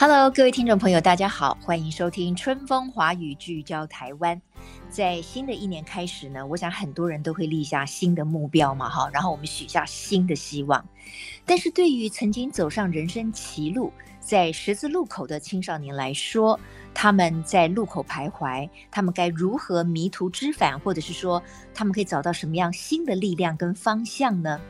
Hello，各位听众朋友，大家好，欢迎收听《春风华语》，聚焦台湾。在新的一年开始呢，我想很多人都会立下新的目标嘛，哈，然后我们许下新的希望。但是对于曾经走上人生歧路，在十字路口的青少年来说，他们在路口徘徊，他们该如何迷途知返，或者是说，他们可以找到什么样新的力量跟方向呢？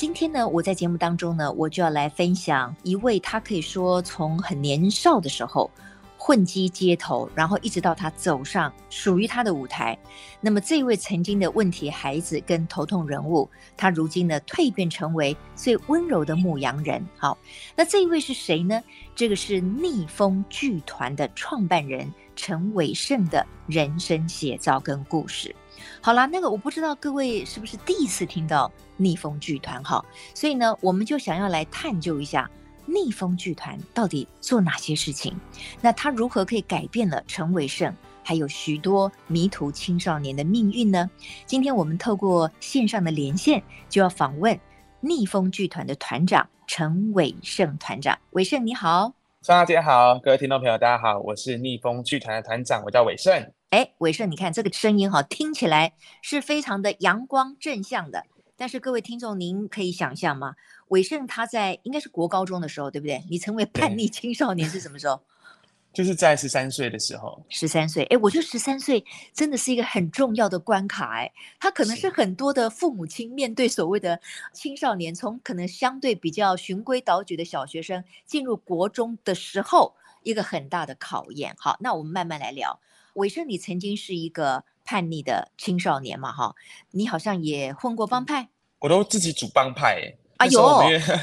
今天呢，我在节目当中呢，我就要来分享一位，他可以说从很年少的时候混迹街头，然后一直到他走上属于他的舞台。那么这一位曾经的问题孩子跟头痛人物，他如今呢蜕变成为最温柔的牧羊人。好，那这一位是谁呢？这个是逆风剧团的创办人陈伟胜的人生写照跟故事。好啦，那个我不知道各位是不是第一次听到逆风剧团哈，所以呢，我们就想要来探究一下逆风剧团到底做哪些事情，那他如何可以改变了陈伟胜还有许多迷途青少年的命运呢？今天我们透过线上的连线，就要访问逆风剧团的团长陈伟胜团长。伟胜你好，双姐好，各位听众朋友大家好，我是逆风剧团的团长，我叫伟胜。哎，伟胜，你看这个声音哈，听起来是非常的阳光正向的。但是各位听众，您可以想象吗？伟胜他在应该是国高中的时候，对不对？你成为叛逆青少年是什么时候？就是在十三岁的时候。十三岁，哎，我觉得十三岁真的是一个很重要的关卡，哎，他可能是很多的父母亲面对所谓的青少年，从可能相对比较循规蹈矩的小学生进入国中的时候，一个很大的考验。好，那我们慢慢来聊。伟盛，你曾经是一个叛逆的青少年嘛？哈，你好像也混过帮派，我都自己组帮派。哎呦，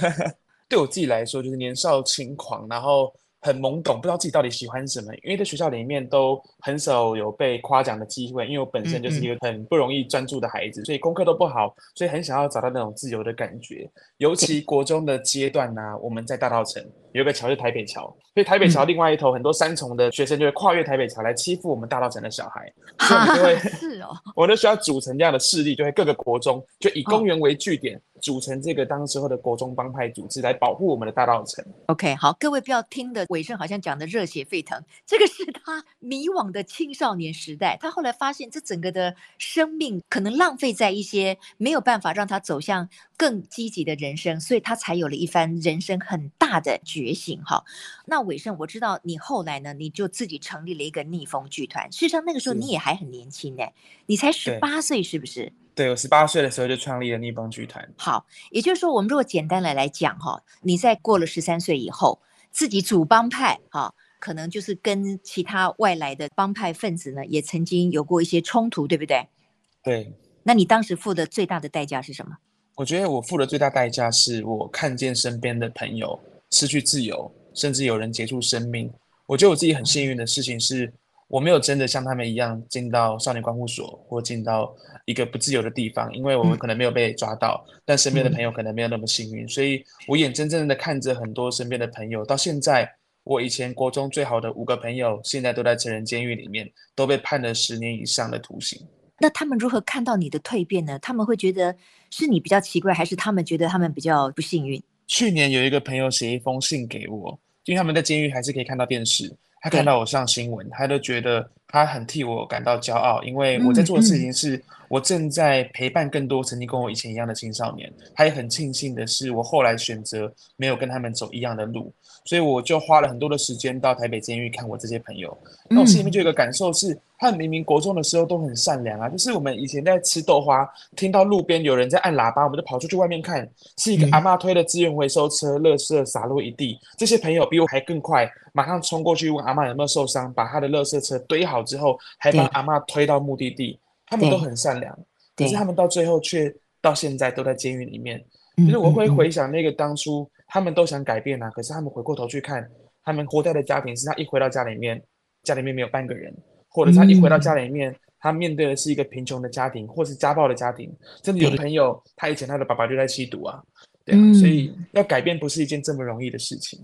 对我自己来说，就是年少轻狂，然后。很懵懂，不知道自己到底喜欢什么，因为在学校里面都很少有被夸奖的机会。因为我本身就是一个很不容易专注的孩子，嗯嗯，所以功课都不好，所以很想要找到那种自由的感觉。尤其国中的阶段呢、啊，我们在大稻城有一个桥是台北桥，所以台北桥另外一头很多三重的学生就会跨越台北桥来欺负我们大稻城的小孩，所以我们就会是哦，我们都需要组成这样的势力，就会各个国中就以公园为据点。哦组成这个当时候的国中帮派组织来保护我们的大道城。OK，好，各位不要听的伟盛好像讲的热血沸腾，这个是他迷惘的青少年时代。他后来发现这整个的生命可能浪费在一些没有办法让他走向更积极的人生，所以他才有了一番人生很大的觉醒。哈，那伟盛，我知道你后来呢，你就自己成立了一个逆风剧团。事实上那个时候你也还很年轻哎，你才十八岁，是不是？对，我十八岁的时候就创立了逆风剧团。好，也就是说，我们如果简单的来讲哈，你在过了十三岁以后，自己主帮派哈，可能就是跟其他外来的帮派分子呢，也曾经有过一些冲突，对不对？对。那你当时付的最大的代价是什么？我觉得我付的最大代价是我看见身边的朋友失去自由，甚至有人结束生命。我觉得我自己很幸运的事情是。我没有真的像他们一样进到少年关护所或进到一个不自由的地方，因为我们可能没有被抓到，嗯、但身边的朋友可能没有那么幸运，所以我眼睁睁的看着很多身边的朋友，到现在，我以前国中最好的五个朋友，现在都在成人监狱里面，都被判了十年以上的徒刑。那他们如何看到你的蜕变呢？他们会觉得是你比较奇怪，还是他们觉得他们比较不幸运？去年有一个朋友写一封信给我，因为他们在监狱还是可以看到电视。他看到我上新闻，他都觉得他很替我感到骄傲，因为我在做的事情是我正在陪伴更多曾经跟我以前一样的青少年。他也很庆幸的是，我后来选择没有跟他们走一样的路。所以我就花了很多的时间到台北监狱看我这些朋友，那我心里面就有个感受是，他们明明国中的时候都很善良啊，就是我们以前在吃豆花，听到路边有人在按喇叭，我们就跑出去外面看，是一个阿妈推的资源回收车，垃圾洒落一地，这些朋友比我还更快，马上冲过去问阿妈有没有受伤，把他的垃圾车堆好之后，还把阿妈推到目的地，他们都很善良。可是他们到最后却到现在都在监狱里面。就是我会回想那个当初他们都想改变啊，可是他们回过头去看，他们活在的家庭是他一回到家里面，家里面没有半个人，或者他一回到家里面，他面对的是一个贫穷的家庭，或是家暴的家庭，真的有的朋友他以前他的爸爸就在吸毒啊，对啊，所以要改变不是一件这么容易的事情。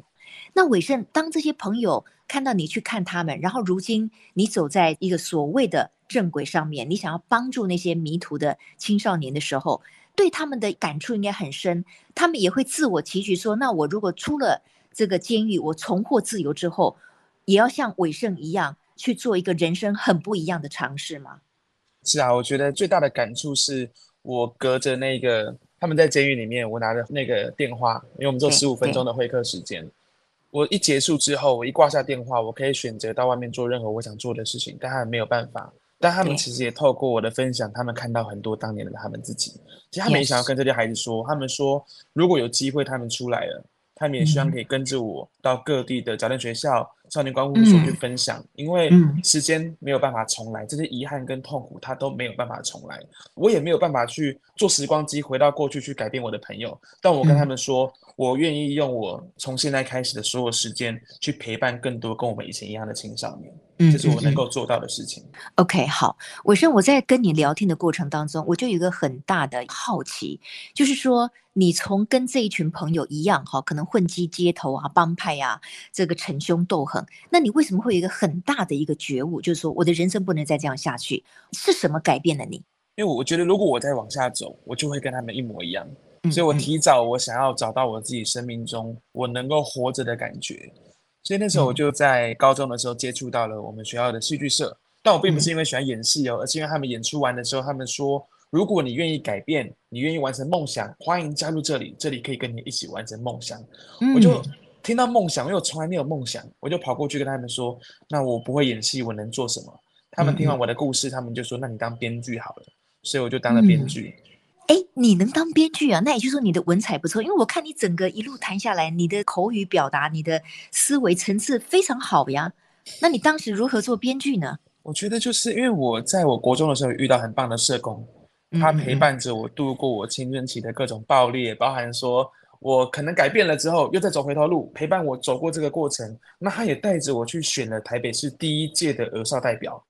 那伟盛，当这些朋友看到你去看他们，然后如今你走在一个所谓的正轨上面，你想要帮助那些迷途的青少年的时候，对他们的感触应该很深。他们也会自我期许说：那我如果出了这个监狱，我重获自由之后，也要像伟盛一样去做一个人生很不一样的尝试吗？是啊，我觉得最大的感触是我隔着那个他们在监狱里面，我拿着那个电话，因为我们做十五分钟的会客时间。我一结束之后，我一挂下电话，我可以选择到外面做任何我想做的事情，但他们没有办法。但他们其实也透过我的分享，他们看到很多当年的他们自己。其实他们也想要跟这些孩子说，他们说如果有机会，他们出来了，他们也希望可以跟着我到各地的矫正学校、少年观护所去分享，因为时间没有办法重来，这些遗憾跟痛苦他都没有办法重来。我也没有办法去做时光机回到过去去改变我的朋友，但我跟他们说。我愿意用我从现在开始的所有时间去陪伴更多跟我们以前一样的青少年，嗯，这是我能够做到的事情。OK，好，伟生，我在跟你聊天的过程当中，我就有一个很大的好奇，就是说，你从跟这一群朋友一样，哈，可能混迹街头啊、帮派啊，这个逞凶斗狠，那你为什么会有一个很大的一个觉悟，就是说，我的人生不能再这样下去？是什么改变了你？因为我觉得，如果我再往下走，我就会跟他们一模一样。所以我提早，我想要找到我自己生命中我能够活着的感觉。所以那时候我就在高中的时候接触到了我们学校的戏剧社，但我并不是因为喜欢演戏哦，而是因为他们演出完的时候，他们说，如果你愿意改变，你愿意完成梦想，欢迎加入这里，这里可以跟你一起完成梦想。我就听到梦想，因为我从来没有梦想，我就跑过去跟他们说，那我不会演戏，我能做什么？他们听完我的故事，他们就说，那你当编剧好了。所以我就当了编剧。哎，你能当编剧啊？那也就是说你的文采不错，因为我看你整个一路谈下来，你的口语表达、你的思维层次非常好呀。那你当时如何做编剧呢？我觉得就是因为我在我国中的时候遇到很棒的社工，他陪伴着我度过我青春期的各种爆裂，包含说我可能改变了之后又再走回头路，陪伴我走过这个过程。那他也带着我去选了台北市第一届的儿少代表。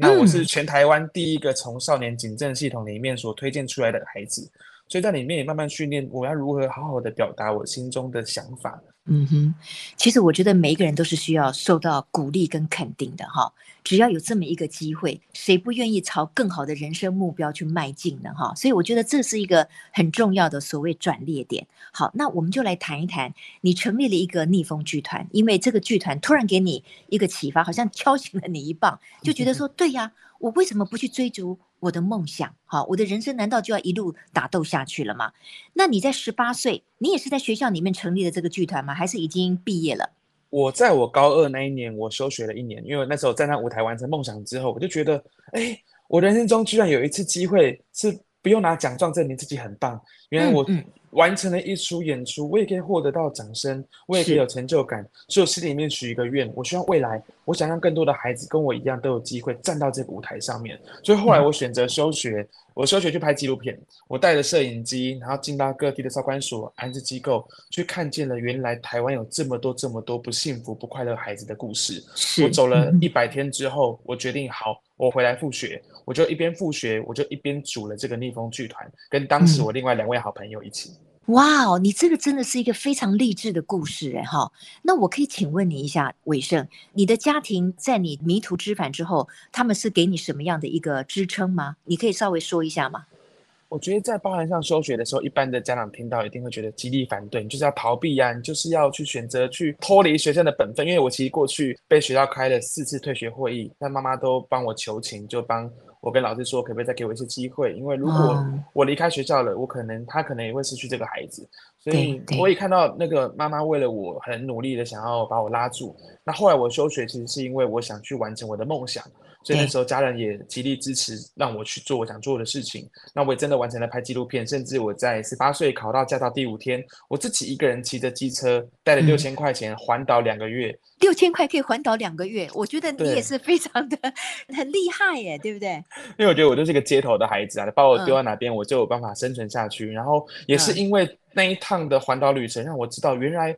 那我是全台湾第一个从少年警政系统里面所推荐出来的孩子，所以在里面也慢慢训练我要如何好好的表达我心中的想法。嗯哼，其实我觉得每一个人都是需要受到鼓励跟肯定的哈。只要有这么一个机会，谁不愿意朝更好的人生目标去迈进呢？哈，所以我觉得这是一个很重要的所谓转捩点。好，那我们就来谈一谈，你成立了一个逆风剧团，因为这个剧团突然给你一个启发，好像敲醒了你一棒，就觉得说，对呀，我为什么不去追逐？我的梦想，好，我的人生难道就要一路打斗下去了吗？那你在十八岁，你也是在学校里面成立的这个剧团吗？还是已经毕业了？我在我高二那一年，我休学了一年，因为那时候站在舞台完成梦想之后，我就觉得，哎，我人生中居然有一次机会是不用拿奖状证明自己很棒，原来我。完成了一出演出，我也可以获得到掌声，我也可以有成就感。所以我心里面许一个愿，我希望未来，我想让更多的孩子跟我一样都有机会站到这个舞台上面。所以后来我选择休学，我休学去拍纪录片，我带着摄影机，然后进到各地的少管所、安置机构，去看见了原来台湾有这么多这么多不幸福、不快乐孩子的故事。我走了一百天之后，我决定好，我回来复学，我就一边复学，我就一边组了这个逆风剧团，跟当时我另外两位好朋友一起。哇哦，你这个真的是一个非常励志的故事哎哈！那我可以请问你一下，伟盛，你的家庭在你迷途知返之后，他们是给你什么样的一个支撑吗？你可以稍微说一下吗？我觉得在包含上休学的时候，一般的家长听到一定会觉得极力反对，你就是要逃避呀、啊，你就是要去选择去脱离学生的本分。因为我其实过去被学校开了四次退学会议，但妈妈都帮我求情，就帮。我跟老师说，可不可以再给我一次机会？因为如果我离开学校了，我可能他可能也会失去这个孩子。所以我也看到那个妈妈为了我很努力的想要把我拉住。那后来我休学，其实是因为我想去完成我的梦想。所以那时候家人也极力支持，让我去做我想做的事情。那我也真的完成了拍纪录片，甚至我在十八岁考到驾照第五天，我自己一个人骑着机车，带了六千块钱环岛两个月。六千块可以环岛两个月，我觉得你也是非常的很厉害耶，对不对？因为我觉得我就是一个街头的孩子啊，把我丢到哪边，我就有办法生存下去。嗯、然后也是因为那一趟的环岛旅程，让我知道原来。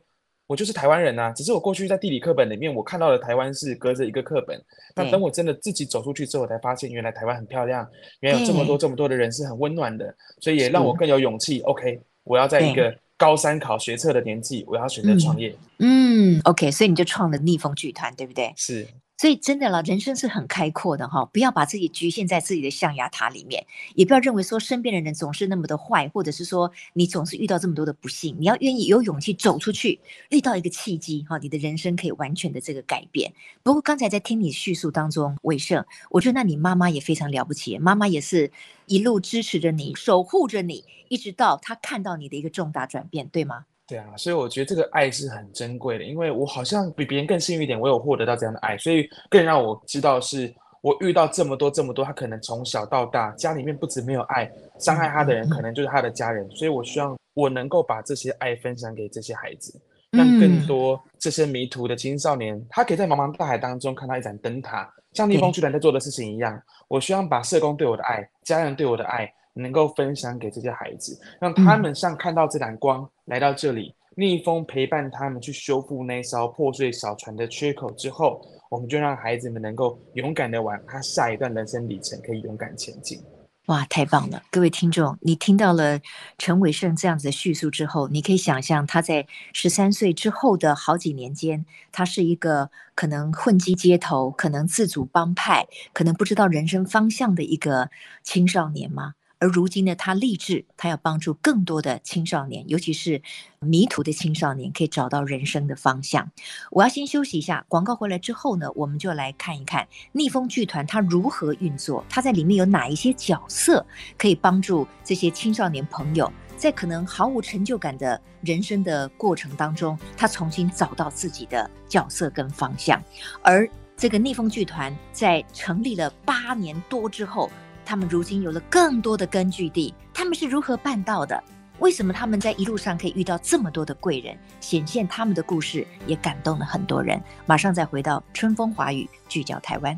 我就是台湾人呐、啊，只是我过去在地理课本里面我看到的台湾是隔着一个课本，那等我真的自己走出去之后，我才发现原来台湾很漂亮，原来有这么多这么多的人是很温暖的，所以也让我更有勇气。OK，我要在一个高三考学测的年纪，我要选择创业。嗯，嗯，OK，所以你就创了逆风剧团，对不对？是。所以真的了，人生是很开阔的哈，不要把自己局限在自己的象牙塔里面，也不要认为说身边的人总是那么的坏，或者是说你总是遇到这么多的不幸，你要愿意有勇气走出去，遇到一个契机哈，你的人生可以完全的这个改变。不过刚才在听你叙述当中，伟盛，我觉得那你妈妈也非常了不起，妈妈也是一路支持着你，守护着你，一直到她看到你的一个重大转变，对吗？对啊，所以我觉得这个爱是很珍贵的，因为我好像比别人更幸运一点，我有获得到这样的爱，所以更让我知道是我遇到这么多这么多，他可能从小到大家里面不止没有爱，伤害他的人可能就是他的家人，所以我希望我能够把这些爱分享给这些孩子，让更多这些迷途的青少年，他可以在茫茫大海当中看到一盏灯塔，像逆风巨人在做的事情一样，我希望把社工对我的爱，家人对我的爱。能够分享给这些孩子，让他们像看到这盏光来到这里，逆风陪伴他们去修复那艘破碎小船的缺口之后，我们就让孩子们能够勇敢的往他下一段人生里程可以勇敢前进。哇，太棒了！各位听众，你听到了陈伟盛这样子的叙述之后，你可以想象他在十三岁之后的好几年间，他是一个可能混迹街头、可能自主帮派、可能不知道人生方向的一个青少年吗？而如今呢，他立志，他要帮助更多的青少年，尤其是迷途的青少年，可以找到人生的方向。我要先休息一下，广告回来之后呢，我们就来看一看逆风剧团它如何运作，它在里面有哪一些角色可以帮助这些青少年朋友，在可能毫无成就感的人生的过程当中，他重新找到自己的角色跟方向。而这个逆风剧团在成立了八年多之后。他们如今有了更多的根据地，他们是如何办到的？为什么他们在一路上可以遇到这么多的贵人？显现他们的故事也感动了很多人。马上再回到春风华语，聚焦台湾。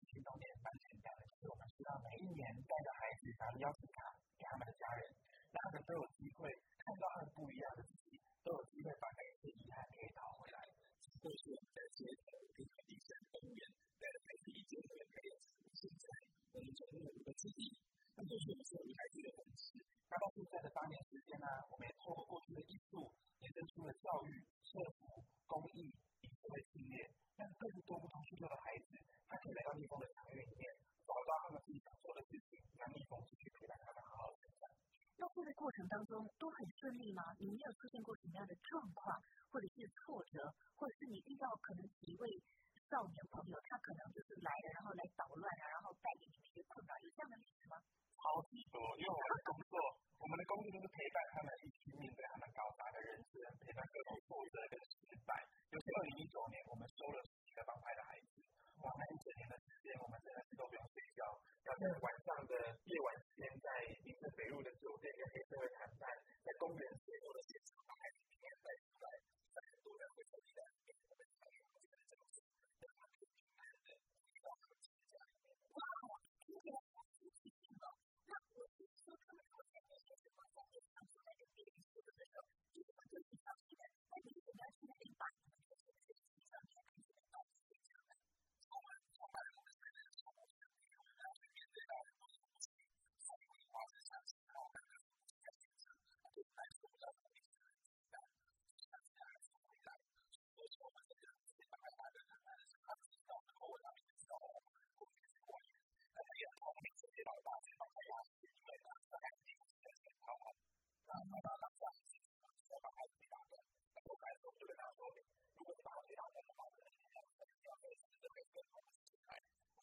孩子的本事。那到现在这八年时间呢，我们也透过不同的艺术，延伸出了教育、社福、公益这些层面。但是，二十多不同需求的孩子，他可以来到蜜蜂的场域里面，找到他们自己想做的事情，让蜜蜂去去给大家好好分享。那这个过程当中都很顺利吗？有没有出现过什么样的状况，或者是挫折，或者是你遇到可能一位？少年朋友，他可能就是来了，然后来捣乱啊，然后带给你们一些困扰，有这样的例子吗？超级多，因为我们的工作，我们的工作就是陪伴他们一起面对他们高大的人生，陪伴各种挫折跟失败。尤其二零一九年，我们收了十几个帮派的孩子，哇，那一整年的时间，我们真的是都不用睡觉，要在晚上的夜晚时间，在林森北路的酒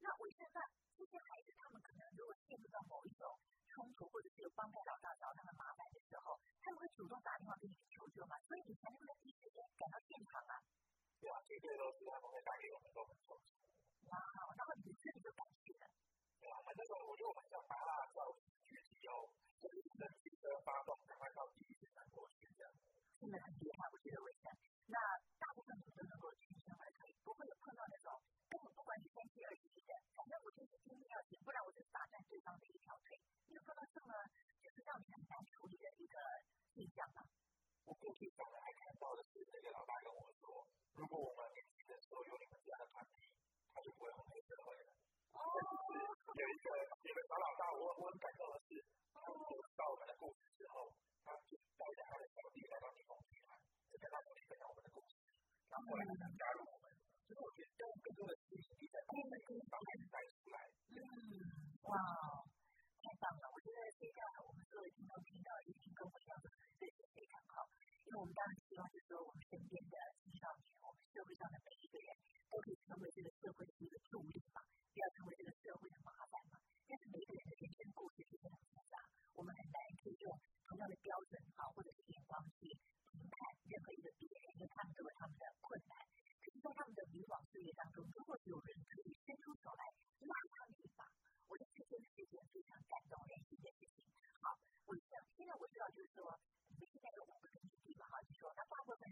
那我现在这些孩子，他们可能如果接入到某一种冲突，或者是有方面老大找他们麻烦的时候，他们会主动的。我也想加入我们。其实我觉得，要更多的事情，你在不同的角度再出来。嗯，哇，太棒了！我觉得接下来我们各位听众听到一些更不一样的故事也非常好。因为我们当然希望是说，我们身边的青少年，我们社会上的每一个人都可以成为这个社会的一个助力嘛，不要成为这个社会的麻烦嘛。但是每一个人的人生故事是非常复杂，我们很难可以用同样的标准哈，或者是眼光去。看任何一个别人，他们有了他们的困难，可是在他们的以往岁月当中，如果有人可以伸出手来帮助他们一把，我就觉得是一件非常感动、人性的事情。好，我这样，因为我知道就是说，现在我个不是举了好几说，那大部分。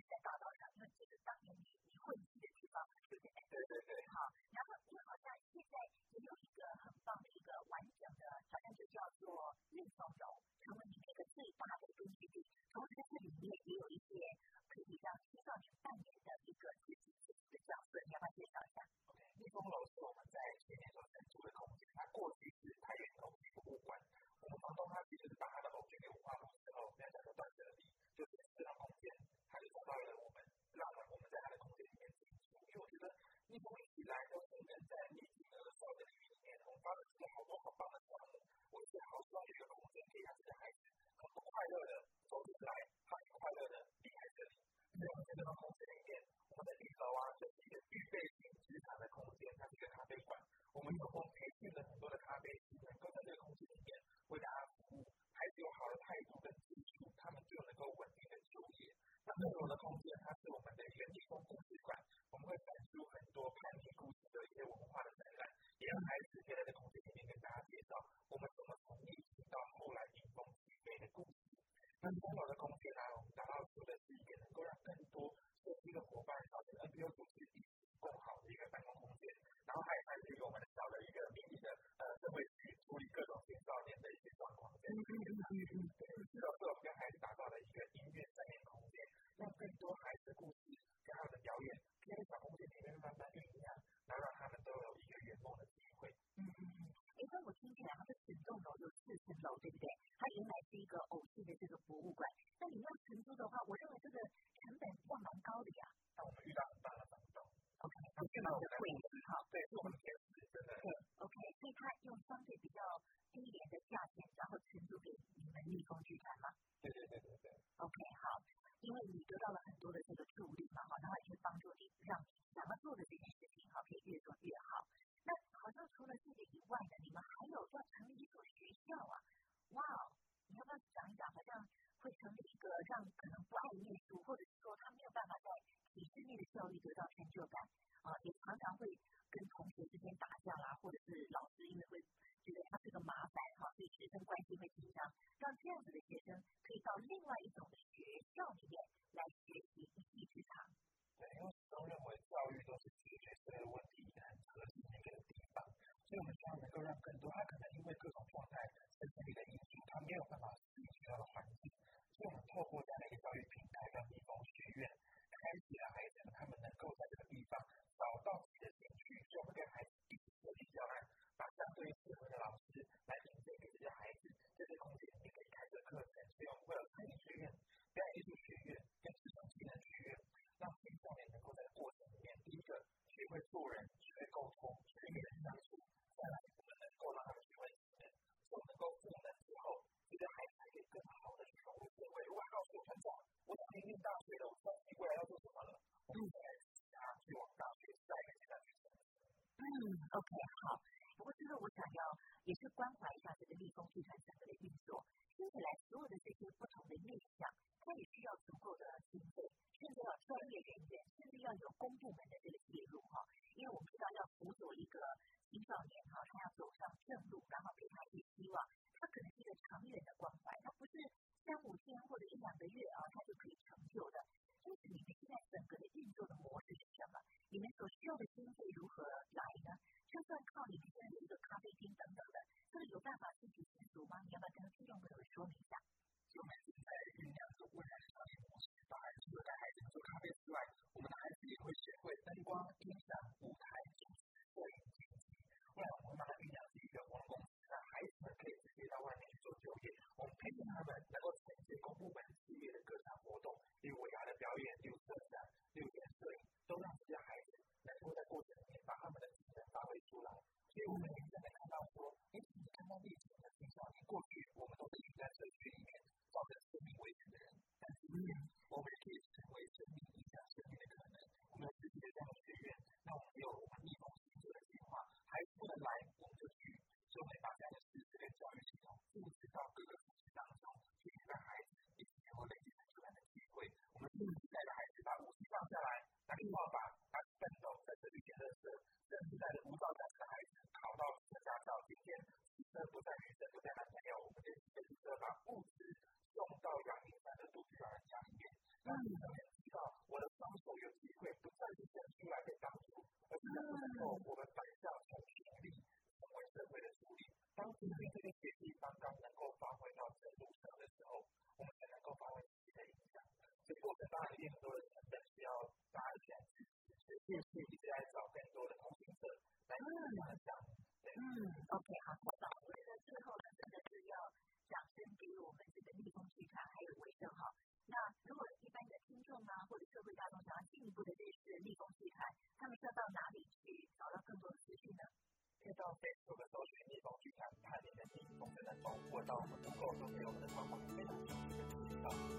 可能不爱念书或者说他没有办法在体制内的教育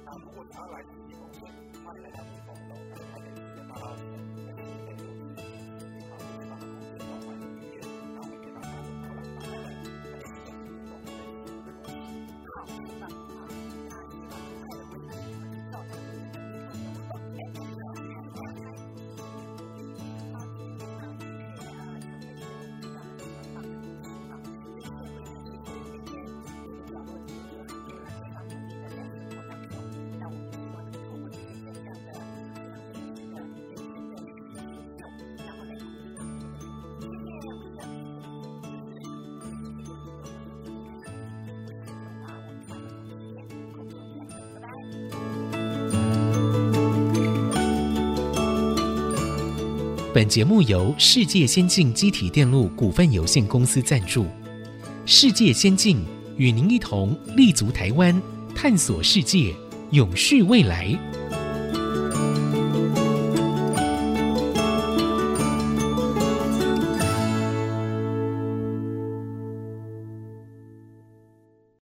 那如果他来自ท้าหลายอาทิ 本节目由世界先进机体电路股份有限公司赞助，世界先进，与您一同立足台湾，探索世界，永续未来。